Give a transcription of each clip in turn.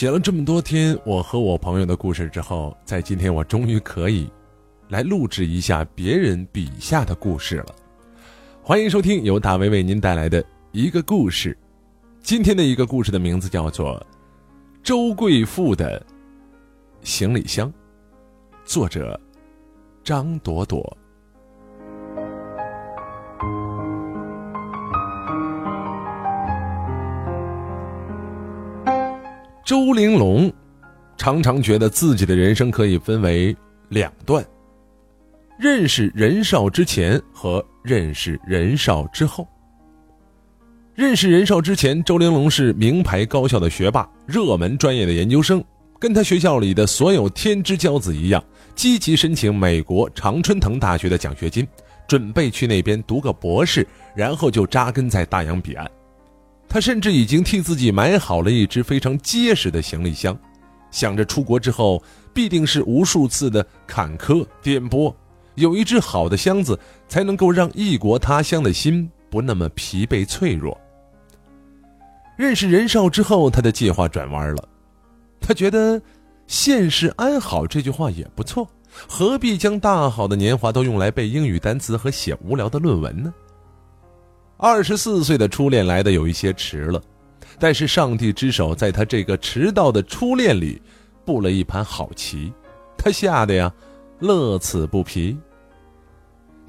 写了这么多天我和我朋友的故事之后，在今天我终于可以来录制一下别人笔下的故事了。欢迎收听由大为为您带来的一个故事。今天的一个故事的名字叫做《周贵妇的行李箱》，作者张朵朵。周玲珑常常觉得自己的人生可以分为两段：认识任少之前和认识任少之后。认识任少之前，周玲珑是名牌高校的学霸，热门专业的研究生，跟他学校里的所有天之骄子一样，积极申请美国常春藤大学的奖学金，准备去那边读个博士，然后就扎根在大洋彼岸。他甚至已经替自己买好了一只非常结实的行李箱，想着出国之后必定是无数次的坎坷颠簸，有一只好的箱子才能够让异国他乡的心不那么疲惫脆弱。认识任少之后，他的计划转弯了。他觉得“现世安好”这句话也不错，何必将大好的年华都用来背英语单词和写无聊的论文呢？二十四岁的初恋来的有一些迟了，但是上帝之手在他这个迟到的初恋里布了一盘好棋，他下的呀乐此不疲。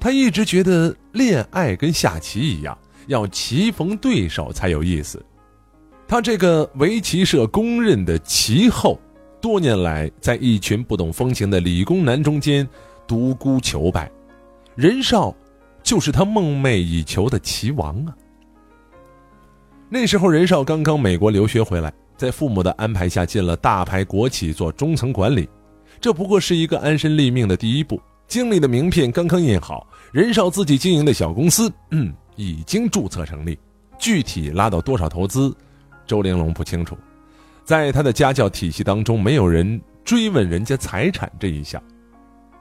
他一直觉得恋爱跟下棋一样，要棋逢对手才有意思。他这个围棋社公认的棋后，多年来在一群不懂风情的理工男中间独孤求败。任少，就是他梦寐以求的棋王啊。那时候任少刚刚美国留学回来，在父母的安排下进了大牌国企做中层管理，这不过是一个安身立命的第一步。经理的名片刚刚印好，任少自己经营的小公司，嗯，已经注册成立，具体拉到多少投资？周玲珑不清楚，在他的家教体系当中，没有人追问人家财产这一项。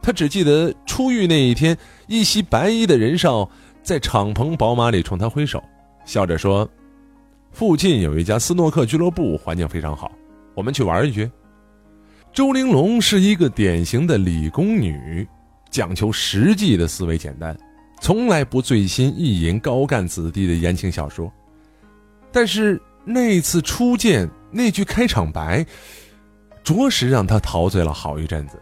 他只记得出狱那一天，一袭白衣的任少在敞篷宝马里冲他挥手，笑着说：“附近有一家斯诺克俱乐部，环境非常好，我们去玩一局。”周玲珑是一个典型的理工女，讲求实际的思维简单，从来不醉心意淫高干子弟的言情小说，但是。那次初见那句开场白，着实让他陶醉了好一阵子。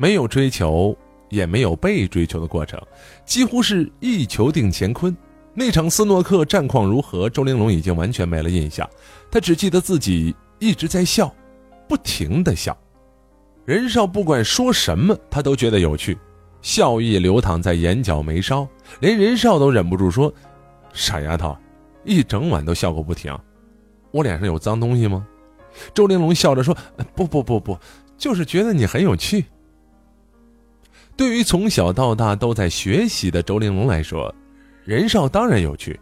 没有追求，也没有被追求的过程，几乎是一球定乾坤。那场斯诺克战况如何，周玲珑已经完全没了印象。他只记得自己一直在笑，不停的笑。任少不管说什么，他都觉得有趣，笑意流淌在眼角眉梢，连任少都忍不住说：“傻丫头。”一整晚都笑个不停，我脸上有脏东西吗？周玲珑笑着说：“不不不不，就是觉得你很有趣。”对于从小到大都在学习的周玲珑来说，任少当然有趣。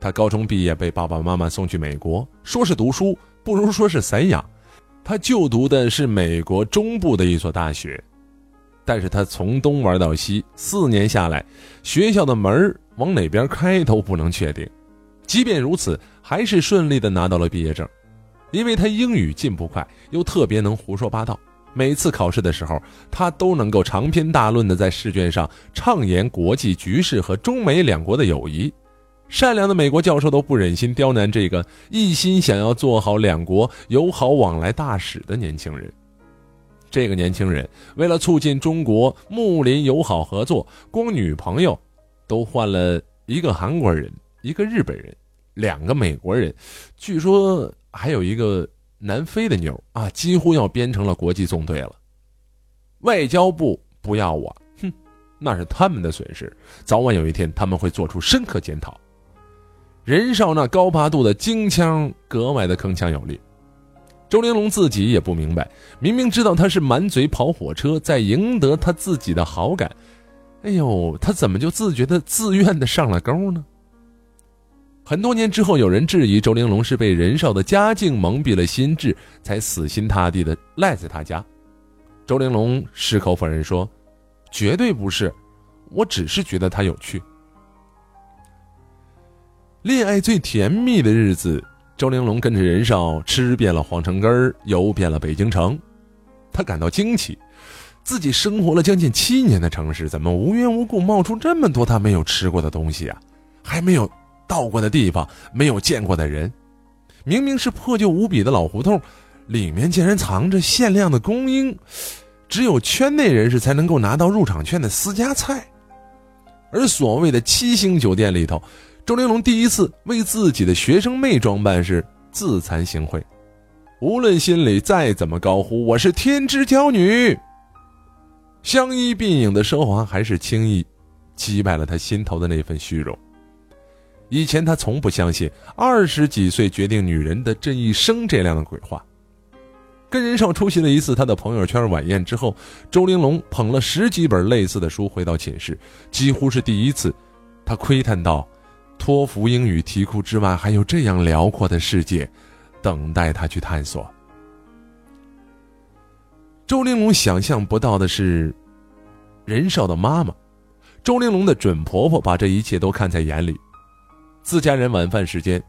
他高中毕业被爸爸妈妈送去美国，说是读书，不如说是散养。他就读的是美国中部的一所大学，但是他从东玩到西，四年下来，学校的门往哪边开都不能确定。即便如此，还是顺利的拿到了毕业证，因为他英语进步快，又特别能胡说八道。每次考试的时候，他都能够长篇大论的在试卷上畅言国际局势和中美两国的友谊。善良的美国教授都不忍心刁难这个一心想要做好两国友好往来大使的年轻人。这个年轻人为了促进中国睦邻友好合作，光女朋友都换了一个韩国人，一个日本人。两个美国人，据说还有一个南非的妞啊，几乎要编成了国际纵队了。外交部不要我，哼，那是他们的损失。早晚有一天，他们会做出深刻检讨。任少那高八度的京腔格外的铿锵有力。周玲珑自己也不明白，明明知道他是满嘴跑火车，在赢得他自己的好感，哎呦，他怎么就自觉的自愿的上了钩呢？很多年之后，有人质疑周玲珑是被任少的家境蒙蔽了心智，才死心塌地的赖在他家。周玲珑矢口否认说：“绝对不是，我只是觉得他有趣。”恋爱最甜蜜的日子周玲珑跟着任少吃遍了皇城根儿，游遍了北京城，他感到惊奇，自己生活了将近七年的城市，怎么无缘无故冒出这么多他没有吃过的东西啊？还没有到过的地方，没有见过的人，明明是破旧无比的老胡同，里面竟然藏着限量的供应，只有圈内人士才能够拿到入场券的私家菜，而所谓的七星酒店里头。周玲珑第一次为自己的学生妹装扮是自惭形秽，无论心里再怎么高呼“我是天之娇女”，相依并影的奢华还是轻易击败了他心头的那份虚荣。以前他从不相信“二十几岁决定女人的这一生”这样的鬼话。跟任少出席了一次他的朋友圈晚宴之后，周玲珑捧了十几本类似的书回到寝室，几乎是第一次，他窥探到。托福英语题库之外，还有这样辽阔的世界，等待他去探索。周玲珑想象不到的是，任少的妈妈，周玲珑的准婆婆把这一切都看在眼里。自家人晚饭时间，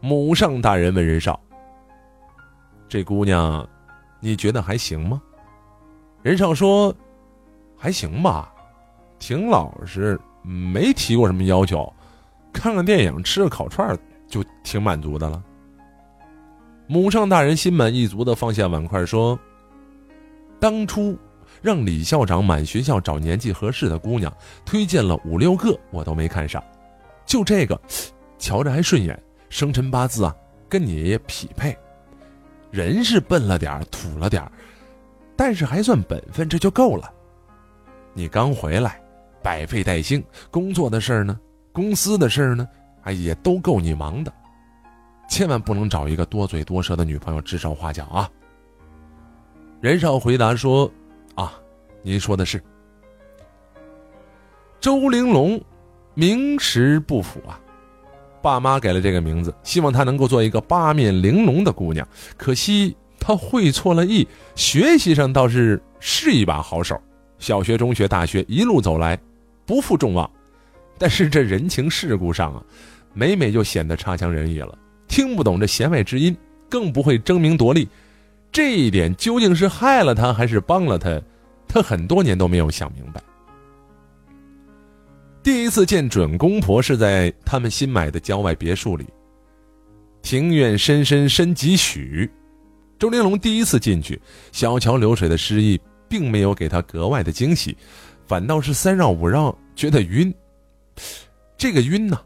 母上大人问任少：“这姑娘，你觉得还行吗？”任少说：“还行吧，挺老实，没提过什么要求。”看看电影，吃个烤串就挺满足的了。母上大人心满意足的放下碗筷说：“当初让李校长满学校找年纪合适的姑娘，推荐了五六个，我都没看上，就这个，瞧着还顺眼，生辰八字啊跟你爷爷匹配，人是笨了点土了点但是还算本分，这就够了。你刚回来，百废待兴，工作的事儿呢？”公司的事儿呢，哎，也都够你忙的，千万不能找一个多嘴多舌的女朋友指手画脚啊。任少回答说：“啊，您说的是。”周玲珑，名实不符啊，爸妈给了这个名字，希望她能够做一个八面玲珑的姑娘。可惜她会错了意，学习上倒是是一把好手，小学、中学、大学一路走来，不负众望。但是这人情世故上啊，每每就显得差强人意了，听不懂这弦外之音，更不会争名夺利，这一点究竟是害了他还是帮了他，他很多年都没有想明白。第一次见准公婆是在他们新买的郊外别墅里，庭院深深深几许，周玲珑第一次进去，小桥流水的诗意并没有给他格外的惊喜，反倒是三绕五绕，觉得晕。这个晕呢，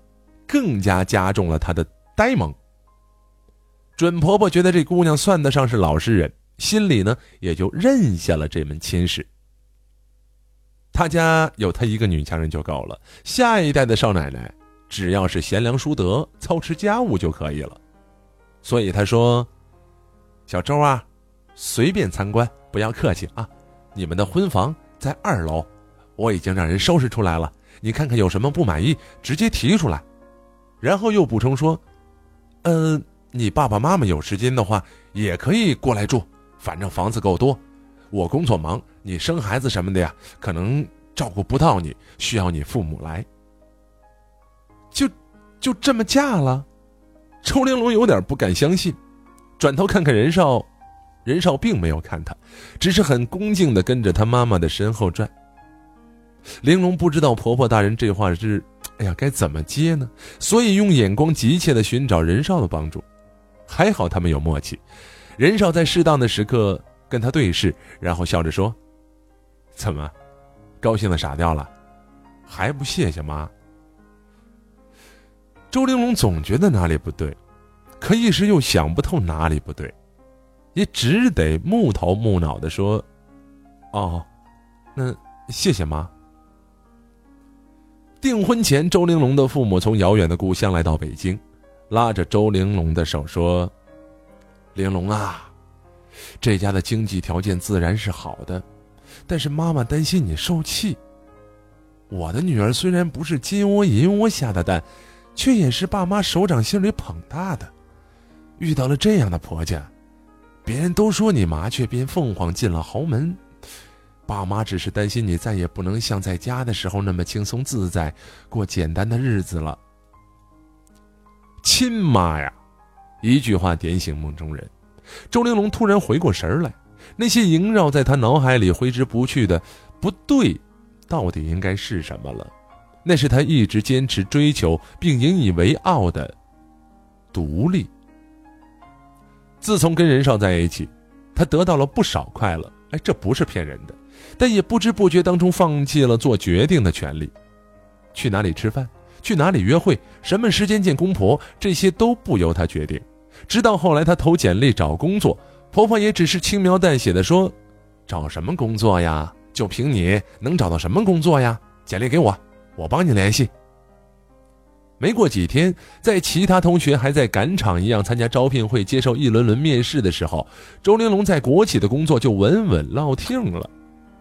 更加加重了他的呆萌。准婆婆觉得这姑娘算得上是老实人，心里呢也就认下了这门亲事。他家有她一个女强人就够了，下一代的少奶奶只要是贤良淑德、操持家务就可以了。所以他说：“小周啊，随便参观，不要客气啊。你们的婚房在二楼，我已经让人收拾出来了。”你看看有什么不满意，直接提出来。然后又补充说：“呃，你爸爸妈妈有时间的话，也可以过来住，反正房子够多。我工作忙，你生孩子什么的呀，可能照顾不到你，需要你父母来。就就这么嫁了？”周玲珑有点不敢相信，转头看看任少，任少并没有看他，只是很恭敬的跟着他妈妈的身后转。玲珑不知道婆婆大人这话是，哎呀，该怎么接呢？所以用眼光急切的寻找任少的帮助。还好他们有默契，任少在适当的时刻跟他对视，然后笑着说：“怎么，高兴的傻掉了？还不谢谢妈？”周玲珑总觉得哪里不对，可一时又想不透哪里不对，也只得木头木脑的说：“哦，那谢谢妈。”订婚前，周玲珑的父母从遥远的故乡来到北京，拉着周玲珑的手说：“玲珑啊，这家的经济条件自然是好的，但是妈妈担心你受气。我的女儿虽然不是金窝银窝下的蛋，却也是爸妈手掌心里捧大的。遇到了这样的婆家，别人都说你麻雀变凤凰进了豪门。”爸妈只是担心你再也不能像在家的时候那么轻松自在过简单的日子了。亲妈呀，一句话点醒梦中人。周玲珑突然回过神来，那些萦绕在他脑海里挥之不去的不对，到底应该是什么了？那是他一直坚持追求并引以为傲的独立。自从跟任少在一起，他得到了不少快乐，哎，这不是骗人的。但也不知不觉当中放弃了做决定的权利，去哪里吃饭，去哪里约会，什么时间见公婆，这些都不由他决定。直到后来他投简历找工作，婆婆也只是轻描淡写的说：“找什么工作呀？就凭你能找到什么工作呀？简历给我，我帮你联系。”没过几天，在其他同学还在赶场一样参加招聘会、接受一轮轮面试的时候，周玲珑在国企的工作就稳稳落定了。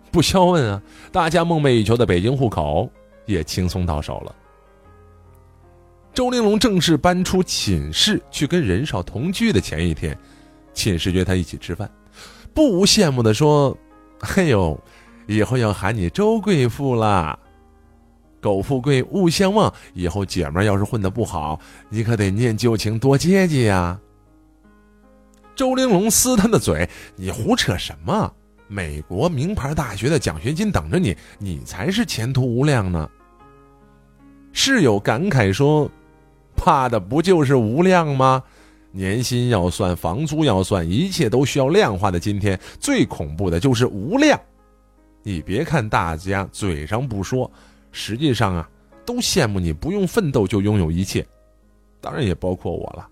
不消问啊，大家梦寐以求的北京户口也轻松到手了。周玲珑正式搬出寝室去跟任少同居的前一天，寝室约他一起吃饭，不无羡慕的说：“哎呦，以后要喊你周贵妇啦！苟富贵勿相忘，以后姐们要是混的不好，你可得念旧情多接济呀。”周玲珑撕他的嘴：“你胡扯什么？美国名牌大学的奖学金等着你，你才是前途无量呢。”室友感慨说。怕的不就是无量吗？年薪要算，房租要算，一切都需要量化的今天，最恐怖的就是无量。你别看大家嘴上不说，实际上啊，都羡慕你不用奋斗就拥有一切，当然也包括我了。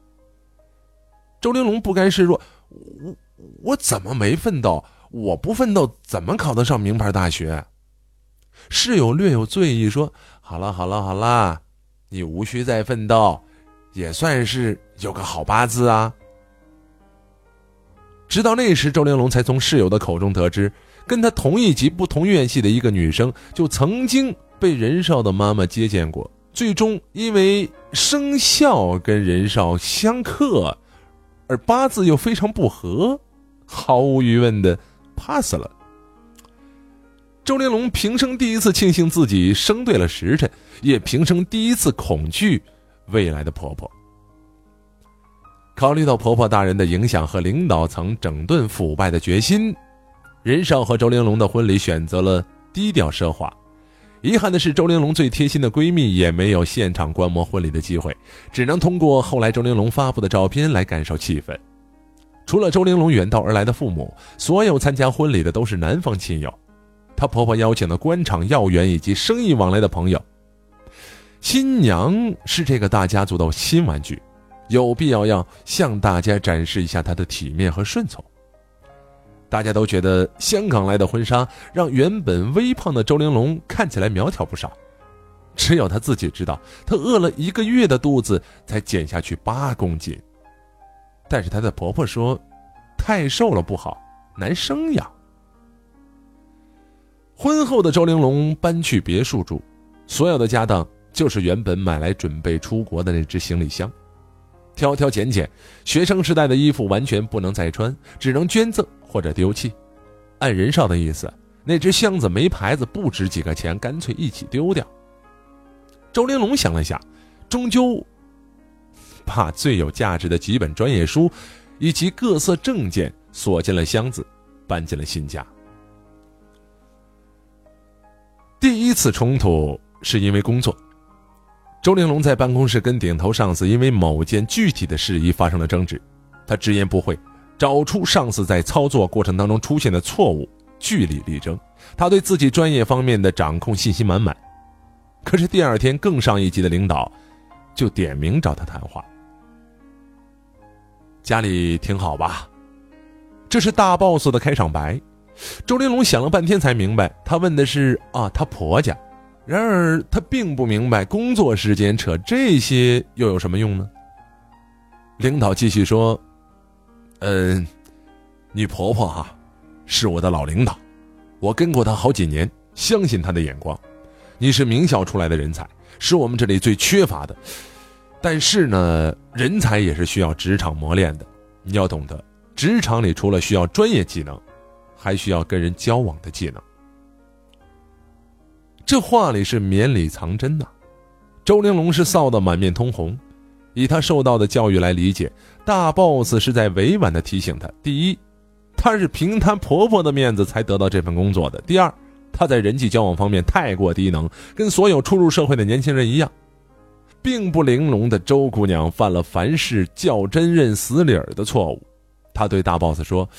周玲珑不甘示弱，我我怎么没奋斗？我不奋斗怎么考得上名牌大学？室友略有醉意说：“好了好了好了。”你无需再奋斗，也算是有个好八字啊。直到那时，周玲珑才从室友的口中得知，跟他同一级不同院系的一个女生，就曾经被任少的妈妈接见过，最终因为生肖跟任少相克，而八字又非常不合，毫无疑问的 pass 了。周玲珑平生第一次庆幸自己生对了时辰，也平生第一次恐惧未来的婆婆。考虑到婆婆大人的影响和领导层整顿腐败的决心，任少和周玲珑的婚礼选择了低调奢华。遗憾的是，周玲珑最贴心的闺蜜也没有现场观摩婚礼的机会，只能通过后来周玲珑发布的照片来感受气氛。除了周玲珑远道而来的父母，所有参加婚礼的都是男方亲友。她婆婆邀请的官场要员以及生意往来的朋友，新娘是这个大家族的新玩具，有必要要向大家展示一下她的体面和顺从。大家都觉得香港来的婚纱让原本微胖的周玲珑看起来苗条不少，只有她自己知道，她饿了一个月的肚子才减下去八公斤。但是她的婆婆说，太瘦了不好，难生养。婚后的周玲珑搬去别墅住，所有的家当就是原本买来准备出国的那只行李箱，挑挑拣拣，学生时代的衣服完全不能再穿，只能捐赠或者丢弃。按任少的意思，那只箱子没牌子，不值几个钱，干脆一起丢掉。周玲珑想了想，终究把最有价值的几本专业书以及各色证件锁进了箱子，搬进了新家。第一次冲突是因为工作，周玲珑在办公室跟顶头上司因为某件具体的事宜发生了争执，他直言不讳，找出上司在操作过程当中出现的错误，据理力争。他对自己专业方面的掌控信心满满。可是第二天，更上一级的领导就点名找他谈话。家里挺好吧？这是大 boss 的开场白。周玲珑想了半天才明白，他问的是啊，她婆家。然而他并不明白，工作时间扯这些又有什么用呢？领导继续说：“嗯，你婆婆哈，是我的老领导，我跟过她好几年，相信她的眼光。你是名校出来的人才，是我们这里最缺乏的。但是呢，人才也是需要职场磨练的。你要懂得，职场里除了需要专业技能。”还需要跟人交往的技能。这话里是绵里藏针呐。周玲珑是臊得满面通红，以她受到的教育来理解，大 boss 是在委婉的提醒她：第一，她是凭她婆婆的面子才得到这份工作的；第二，她在人际交往方面太过低能，跟所有初入社会的年轻人一样。并不玲珑的周姑娘犯了凡事较真认死理儿的错误，她对大 boss 说：“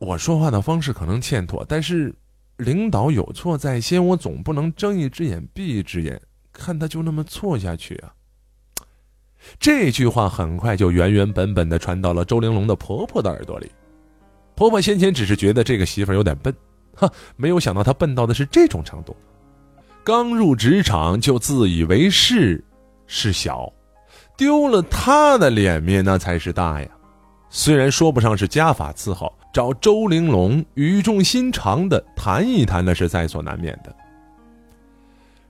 我说话的方式可能欠妥，但是领导有错在先，我总不能睁一只眼闭一只眼，看他就那么错下去啊。”这句话很快就原原本本的传到了周玲珑的婆婆的耳朵里。婆婆先前只是觉得这个媳妇有点笨，哈，没有想到她笨到的是这种程度。刚入职场就自以为是，是小，丢了他的脸面那才是大呀。虽然说不上是家法伺候，找周玲珑语重心长的谈一谈，那是在所难免的。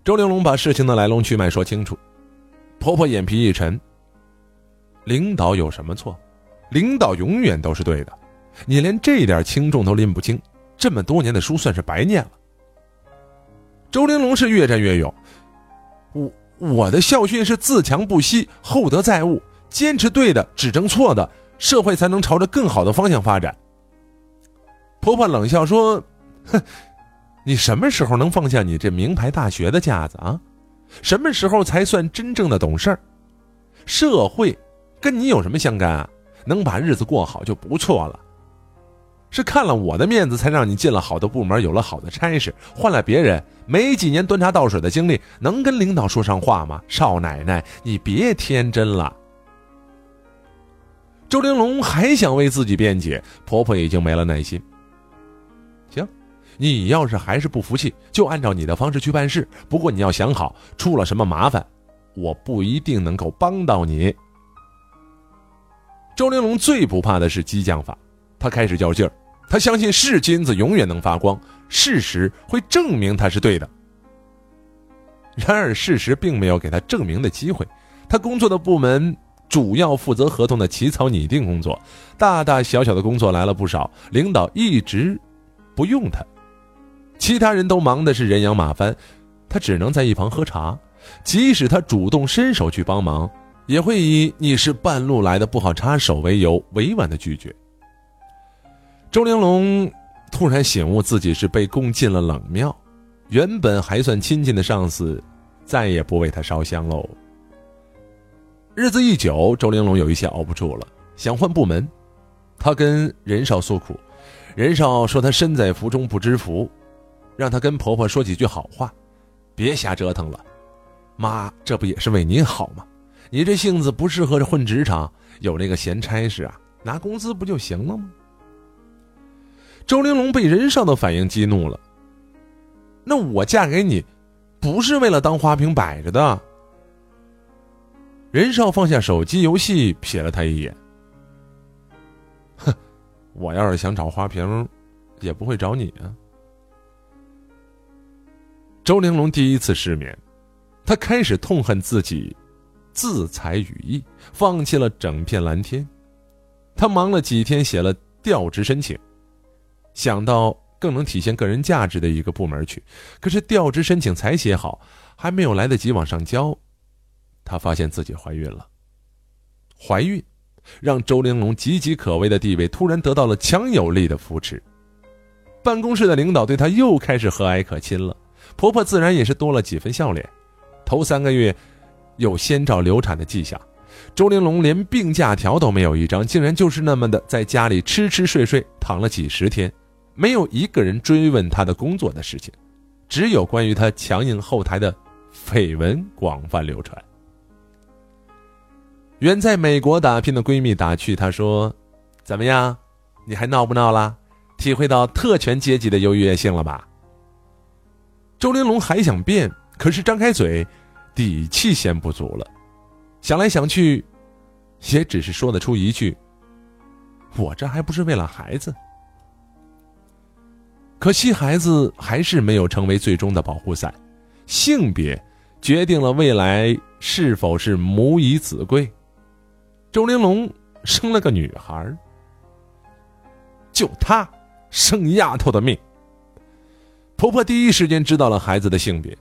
周玲珑把事情的来龙去脉说清楚，婆婆眼皮一沉。领导有什么错？领导永远都是对的，你连这点轻重都拎不清，这么多年的书算是白念了。周玲珑是越战越勇，我我的校训是自强不息，厚德载物，坚持对的，指正错的，社会才能朝着更好的方向发展。婆婆冷笑说：“哼，你什么时候能放下你这名牌大学的架子啊？什么时候才算真正的懂事儿？社会跟你有什么相干啊？能把日子过好就不错了。”是看了我的面子，才让你进了好的部门，有了好的差事。换了别人，没几年端茶倒水的经历，能跟领导说上话吗？少奶奶，你别天真了。周玲珑还想为自己辩解，婆婆已经没了耐心。你要是还是不服气，就按照你的方式去办事。不过你要想好，出了什么麻烦，我不一定能够帮到你。周玲珑最不怕的是激将法，她开始较劲儿。他相信是金子永远能发光，事实会证明他是对的。然而，事实并没有给他证明的机会。他工作的部门主要负责合同的起草拟定工作，大大小小的工作来了不少，领导一直不用他，其他人都忙的是人仰马翻，他只能在一旁喝茶。即使他主动伸手去帮忙，也会以“你是半路来的，不好插手”为由，委婉的拒绝。周玲珑突然醒悟，自己是被供进了冷庙，原本还算亲近的上司，再也不为他烧香喽。日子一久，周玲珑有一些熬不住了，想换部门。她跟任少诉苦，任少说她身在福中不知福，让她跟婆婆说几句好话，别瞎折腾了。妈，这不也是为您好吗？你这性子不适合混职场，有那个闲差事啊，拿工资不就行了吗？周玲珑被任少的反应激怒了。那我嫁给你，不是为了当花瓶摆着的。任少放下手机游戏，瞥了他一眼。哼，我要是想找花瓶，也不会找你啊。周玲珑第一次失眠，他开始痛恨自己，自裁羽翼，放弃了整片蓝天。他忙了几天，写了调职申请。想到更能体现个人价值的一个部门去，可是调职申请才写好，还没有来得及往上交，她发现自己怀孕了。怀孕，让周玲珑岌岌可危的地位突然得到了强有力的扶持。办公室的领导对她又开始和蔼可亲了，婆婆自然也是多了几分笑脸。头三个月，有先兆流产的迹象，周玲珑连病假条都没有一张，竟然就是那么的在家里吃吃睡睡，躺了几十天。没有一个人追问他的工作的事情，只有关于他强硬后台的绯闻广泛流传。远在美国打拼的闺蜜打趣她说：“怎么样，你还闹不闹了？体会到特权阶级的优越性了吧？”周玲珑还想辩，可是张开嘴，底气先不足了。想来想去，也只是说得出一句：“我这还不是为了孩子。”可惜，孩子还是没有成为最终的保护伞。性别决定了未来是否是母以子贵。周玲珑生了个女孩，就她生丫头的命。婆婆第一时间知道了孩子的性别，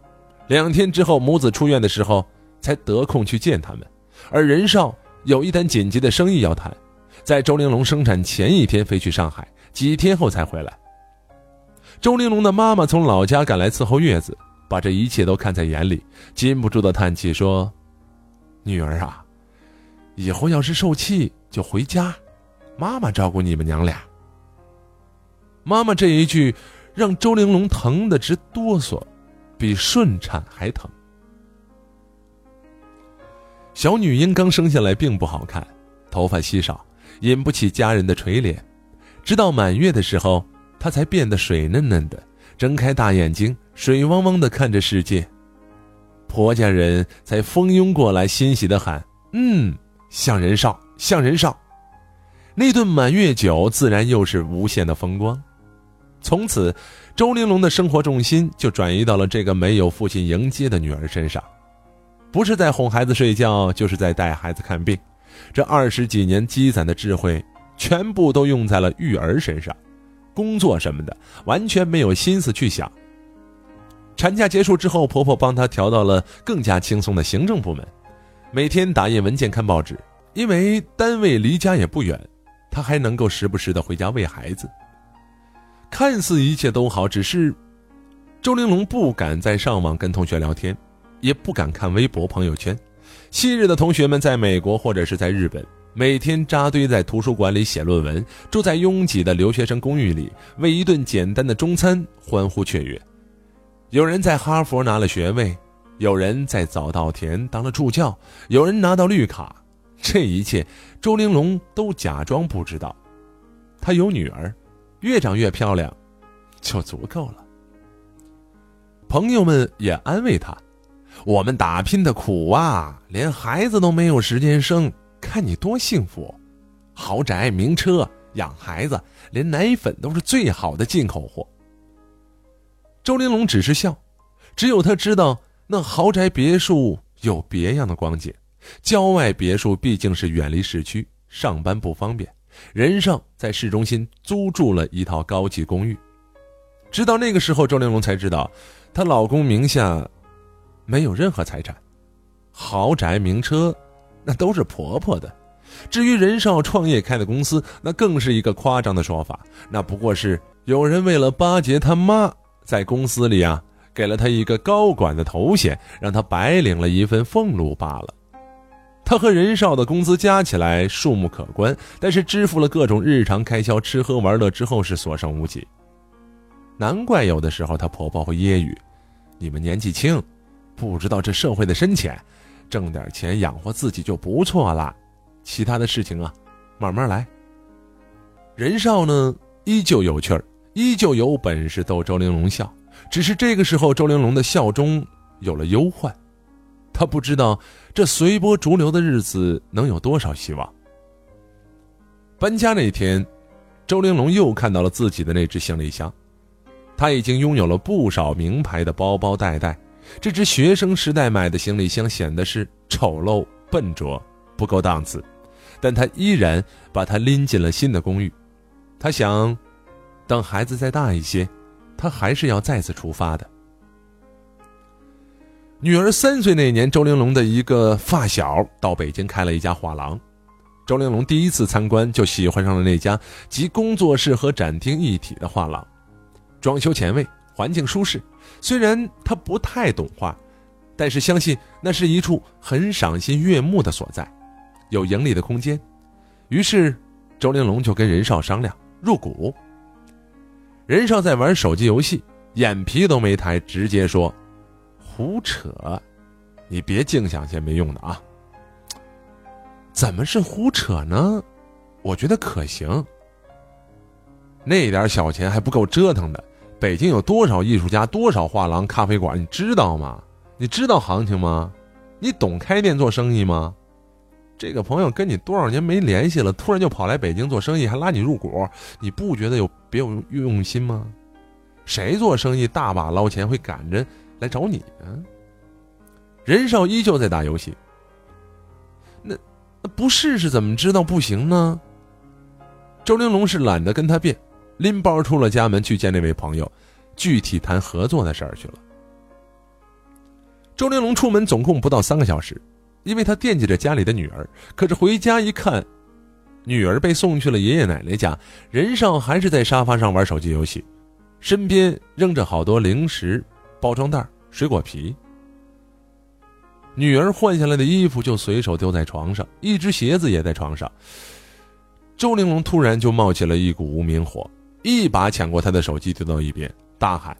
两天之后母子出院的时候才得空去见他们。而任少有一单紧急的生意要谈，在周玲珑生产前一天飞去上海，几天后才回来。周玲珑的妈妈从老家赶来伺候月子，把这一切都看在眼里，禁不住的叹气说：“女儿啊，以后要是受气就回家，妈妈照顾你们娘俩。”妈妈这一句，让周玲珑疼得直哆嗦，比顺产还疼。小女婴刚生下来并不好看，头发稀少，引不起家人的垂怜，直到满月的时候。她才变得水嫩嫩的，睁开大眼睛，水汪汪的看着世界。婆家人才蜂拥过来，欣喜的喊：“嗯，像人少，像人少。”那顿满月酒自然又是无限的风光。从此，周玲珑的生活重心就转移到了这个没有父亲迎接的女儿身上，不是在哄孩子睡觉，就是在带孩子看病。这二十几年积攒的智慧，全部都用在了育儿身上。工作什么的完全没有心思去想。产假结束之后，婆婆帮她调到了更加轻松的行政部门，每天打印文件、看报纸。因为单位离家也不远，她还能够时不时的回家喂孩子。看似一切都好，只是周玲珑不敢再上网跟同学聊天，也不敢看微博、朋友圈。昔日的同学们在美国或者是在日本。每天扎堆在图书馆里写论文，住在拥挤的留学生公寓里，为一顿简单的中餐欢呼雀跃。有人在哈佛拿了学位，有人在早稻田当了助教，有人拿到绿卡。这一切，周玲珑都假装不知道。她有女儿，越长越漂亮，就足够了。朋友们也安慰她：“我们打拼的苦啊，连孩子都没有时间生。”看你多幸福，豪宅、名车、养孩子，连奶粉都是最好的进口货。周玲珑只是笑，只有他知道，那豪宅别墅有别样的光景。郊外别墅毕竟是远离市区，上班不方便。任少在市中心租住了一套高级公寓。直到那个时候，周玲珑才知道，她老公名下没有任何财产，豪宅、名车。那都是婆婆的，至于任少创业开的公司，那更是一个夸张的说法。那不过是有人为了巴结他妈，在公司里啊，给了他一个高管的头衔，让他白领了一份俸禄罢了。他和任少的工资加起来数目可观，但是支付了各种日常开销、吃喝玩乐之后是所剩无几。难怪有的时候她婆婆会揶揄：“你们年纪轻，不知道这社会的深浅。”挣点钱养活自己就不错了，其他的事情啊，慢慢来。任少呢，依旧有趣儿，依旧有本事逗周玲珑笑，只是这个时候周玲珑的笑中有了忧患，他不知道这随波逐流的日子能有多少希望。搬家那天，周玲珑又看到了自己的那只行李箱，他已经拥有了不少名牌的包包袋袋。这只学生时代买的行李箱显得是丑陋笨拙，不够档次，但他依然把它拎进了新的公寓。他想，等孩子再大一些，他还是要再次出发的。女儿三岁那年，周玲珑的一个发小到北京开了一家画廊，周玲珑第一次参观就喜欢上了那家集工作室和展厅一体的画廊，装修前卫。环境舒适，虽然他不太懂画，但是相信那是一处很赏心悦目的所在，有盈利的空间。于是，周玲珑就跟任少商量入股。任少在玩手机游戏，眼皮都没抬，直接说：“胡扯，你别净想些没用的啊。”怎么是胡扯呢？我觉得可行。那点小钱还不够折腾的。北京有多少艺术家，多少画廊、咖啡馆，你知道吗？你知道行情吗？你懂开店做生意吗？这个朋友跟你多少年没联系了，突然就跑来北京做生意，还拉你入股，你不觉得有别有用心吗？谁做生意大把捞钱会赶着来找你呢？任少依旧在打游戏。那那不试试怎么知道不行呢？周玲珑是懒得跟他辩。拎包出了家门去见那位朋友，具体谈合作的事儿去了。周玲珑出门总共不到三个小时，因为他惦记着家里的女儿。可是回家一看，女儿被送去了爷爷奶奶家，任少还是在沙发上玩手机游戏，身边扔着好多零食、包装袋、水果皮。女儿换下来的衣服就随手丢在床上，一只鞋子也在床上。周玲珑突然就冒起了一股无名火，一把抢过他的手机丢到一边，大喊：“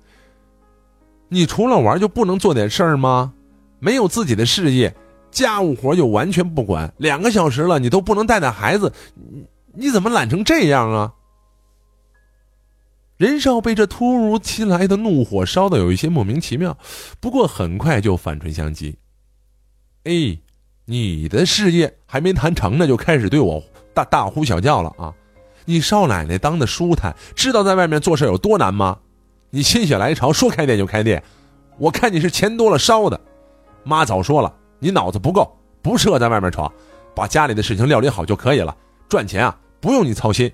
你除了玩就不能做点事儿吗？没有自己的事业，家务活又完全不管，两个小时了你都不能带带孩子，你你怎么懒成这样啊？”任少被这突如其来的怒火烧得有一些莫名其妙，不过很快就反唇相讥：“哎，你的事业还没谈成呢，就开始对我。”大大呼小叫了啊！你少奶奶当的舒坦，知道在外面做事有多难吗？你心血来潮说开店就开店，我看你是钱多了烧的。妈早说了，你脑子不够，不适合在外面闯，把家里的事情料理好就可以了。赚钱啊，不用你操心。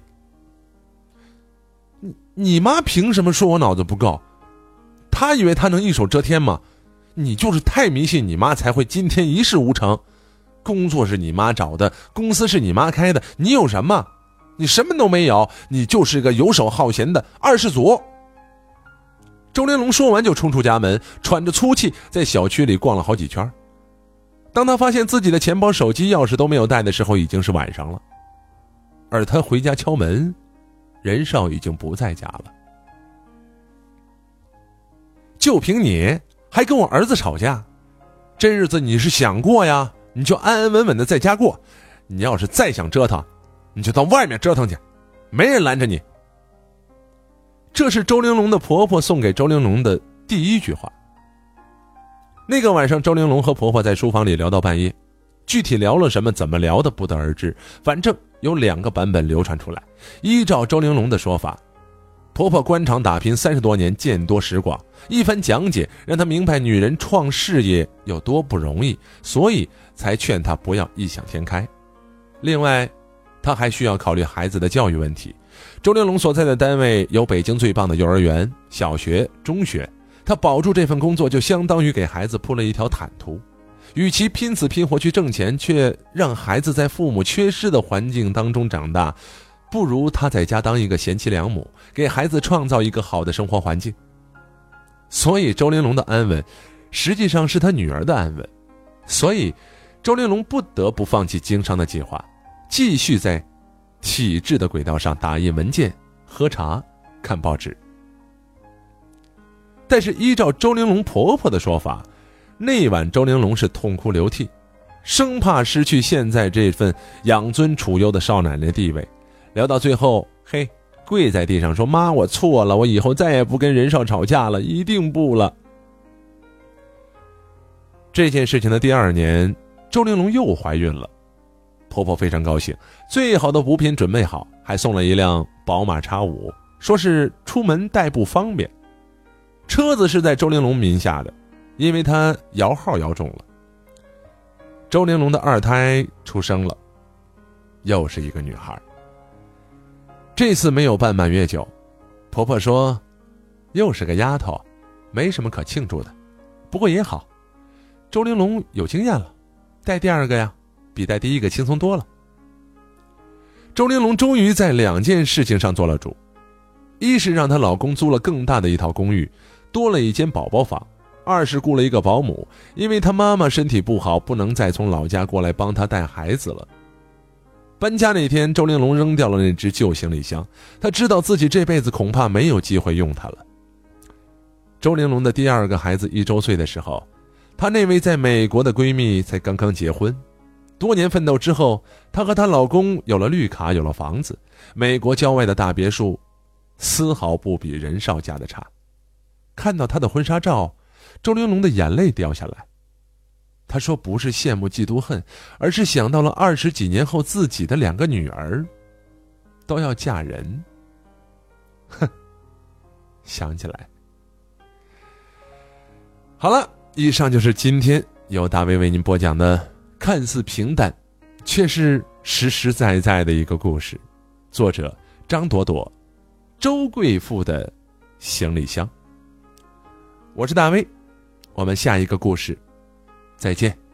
你妈凭什么说我脑子不够？她以为她能一手遮天吗？你就是太迷信你妈，才会今天一事无成。工作是你妈找的，公司是你妈开的，你有什么？你什么都没有，你就是个游手好闲的二世祖。周玲珑说完就冲出家门，喘着粗气在小区里逛了好几圈。当他发现自己的钱包、手机、钥匙都没有带的时候，已经是晚上了。而他回家敲门，任少已经不在家了。就凭你还跟我儿子吵架，这日子你是想过呀？你就安安稳稳的在家过，你要是再想折腾，你就到外面折腾去，没人拦着你。这是周玲珑的婆婆送给周玲珑的第一句话。那个晚上，周玲珑和婆婆在书房里聊到半夜，具体聊了什么、怎么聊的不得而知，反正有两个版本流传出来。依照周玲珑的说法。婆婆官场打拼三十多年，见多识广，一番讲解让她明白女人创事业有多不容易，所以才劝她不要异想天开。另外，她还需要考虑孩子的教育问题。周玲珑所在的单位有北京最棒的幼儿园、小学、中学，她保住这份工作就相当于给孩子铺了一条坦途。与其拼死拼活去挣钱，却让孩子在父母缺失的环境当中长大。不如他在家当一个贤妻良母，给孩子创造一个好的生活环境。所以周玲珑的安稳，实际上是她女儿的安稳。所以，周玲珑不得不放弃经商的计划，继续在体制的轨道上打印文件、喝茶、看报纸。但是，依照周玲珑婆婆的说法，那晚周玲珑是痛哭流涕，生怕失去现在这份养尊处优的少奶奶地位。聊到最后，嘿，跪在地上说：“妈，我错了，我以后再也不跟任少吵架了，一定不了。”这件事情的第二年，周玲珑又怀孕了，婆婆非常高兴，最好的补品准备好，还送了一辆宝马叉五，说是出门代步方便。车子是在周玲珑名下的，因为她摇号摇中了。周玲珑的二胎出生了，又是一个女孩。这次没有办满月酒，婆婆说：“又是个丫头，没什么可庆祝的。不过也好，周玲珑有经验了，带第二个呀，比带第一个轻松多了。”周玲珑终于在两件事情上做了主：一是让她老公租了更大的一套公寓，多了一间宝宝房；二是雇了一个保姆，因为她妈妈身体不好，不能再从老家过来帮她带孩子了。搬家那天，周玲珑扔掉了那只旧行李箱。她知道自己这辈子恐怕没有机会用它了。周玲珑的第二个孩子一周岁的时候，她那位在美国的闺蜜才刚刚结婚。多年奋斗之后，她和她老公有了绿卡，有了房子，美国郊外的大别墅，丝毫不比任少家的差。看到她的婚纱照，周玲珑的眼泪掉下来。他说：“不是羡慕嫉妒恨，而是想到了二十几年后自己的两个女儿，都要嫁人。”哼，想起来。好了，以上就是今天由大卫为您播讲的看似平淡，却是实实在在的一个故事。作者张朵朵，周贵妇的行李箱。我是大卫，我们下一个故事。再见。